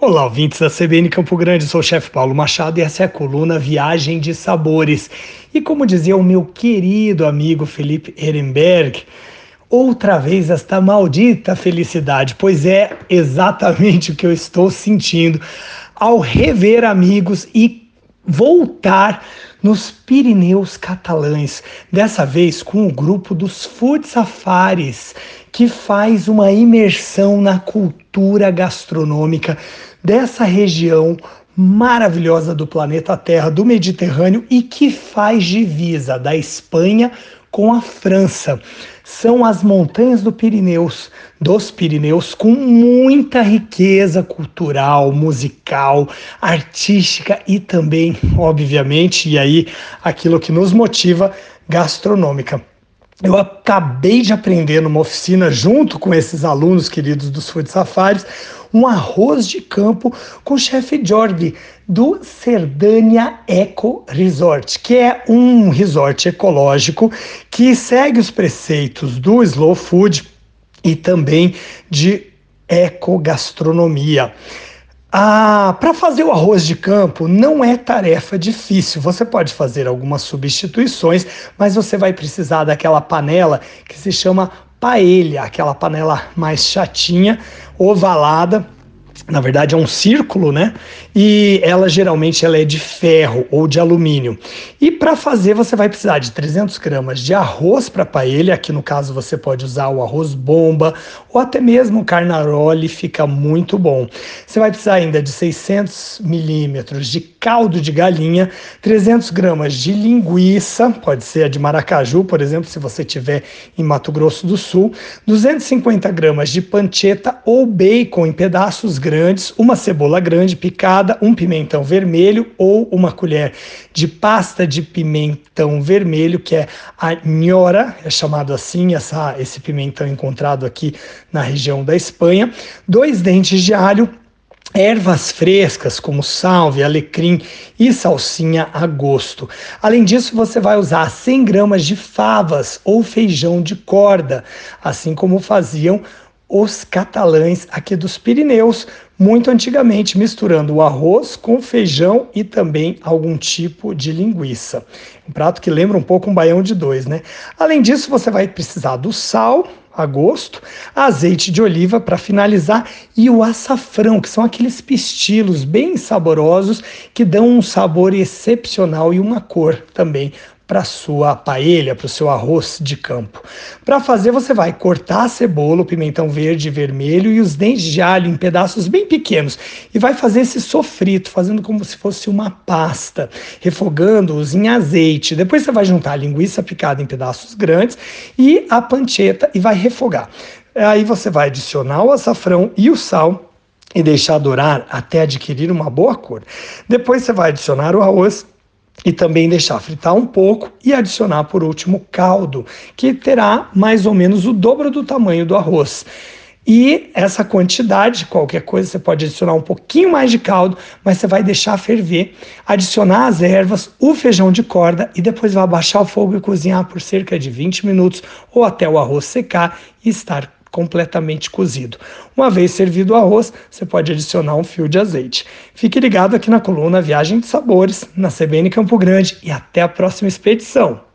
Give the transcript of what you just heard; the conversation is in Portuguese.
Olá, ouvintes da CBN Campo Grande, sou o chefe Paulo Machado e essa é a coluna Viagem de Sabores. E como dizia o meu querido amigo Felipe Ehrenberg, outra vez esta maldita felicidade, pois é exatamente o que eu estou sentindo ao rever amigos e voltar nos Pirineus catalães, dessa vez com o grupo dos Food Safaris, que faz uma imersão na cultura gastronômica dessa região maravilhosa do planeta Terra, do Mediterrâneo e que faz divisa da Espanha com a França. São as montanhas do Pirineus, dos Pirineus, com muita riqueza cultural, musical, artística e também, obviamente, e aí aquilo que nos motiva, gastronômica. Eu acabei de aprender numa oficina, junto com esses alunos queridos dos Food Safaris, um arroz de campo com o chefe Jorge, do Cerdânia Eco Resort, que é um resort ecológico que segue os preceitos do slow food e também de ecogastronomia. Ah, para fazer o arroz de campo não é tarefa difícil. Você pode fazer algumas substituições, mas você vai precisar daquela panela que se chama paella, aquela panela mais chatinha, ovalada na verdade é um círculo, né? E ela geralmente ela é de ferro ou de alumínio. E para fazer você vai precisar de 300 gramas de arroz para paella, aqui no caso você pode usar o arroz bomba ou até mesmo o carnaroli, fica muito bom. Você vai precisar ainda de 600 milímetros de caldo de galinha, 300 gramas de linguiça, pode ser a de maracaju, por exemplo, se você tiver em Mato Grosso do Sul, 250 gramas de panceta ou bacon em pedaços grandes, uma cebola grande picada, um pimentão vermelho ou uma colher de pasta de pimentão vermelho, que é a nhora, é chamado assim, essa, esse pimentão encontrado aqui na região da Espanha, dois dentes de alho, ervas frescas como salve, alecrim e salsinha a gosto. Além disso, você vai usar 100 gramas de favas ou feijão de corda, assim como faziam os catalães aqui dos Pirineus, muito antigamente, misturando o arroz com feijão e também algum tipo de linguiça. Um prato que lembra um pouco um baião de dois, né? Além disso, você vai precisar do sal, a gosto, azeite de oliva para finalizar e o açafrão, que são aqueles pistilos bem saborosos que dão um sabor excepcional e uma cor também para sua paella, para o seu arroz de campo. Para fazer, você vai cortar a cebola, o pimentão verde e vermelho e os dentes de alho em pedaços bem pequenos e vai fazer esse sofrito, fazendo como se fosse uma pasta, refogando-os em azeite. Depois você vai juntar a linguiça picada em pedaços grandes e a panceta e vai refogar. Aí você vai adicionar o açafrão e o sal e deixar dourar até adquirir uma boa cor. Depois você vai adicionar o arroz e também deixar fritar um pouco e adicionar por último caldo, que terá mais ou menos o dobro do tamanho do arroz. E essa quantidade, qualquer coisa, você pode adicionar um pouquinho mais de caldo, mas você vai deixar ferver, adicionar as ervas, o feijão de corda e depois vai abaixar o fogo e cozinhar por cerca de 20 minutos ou até o arroz secar e estar completamente cozido. Uma vez servido o arroz, você pode adicionar um fio de azeite. Fique ligado aqui na coluna Viagem de Sabores, na CBN Campo Grande e até a próxima expedição.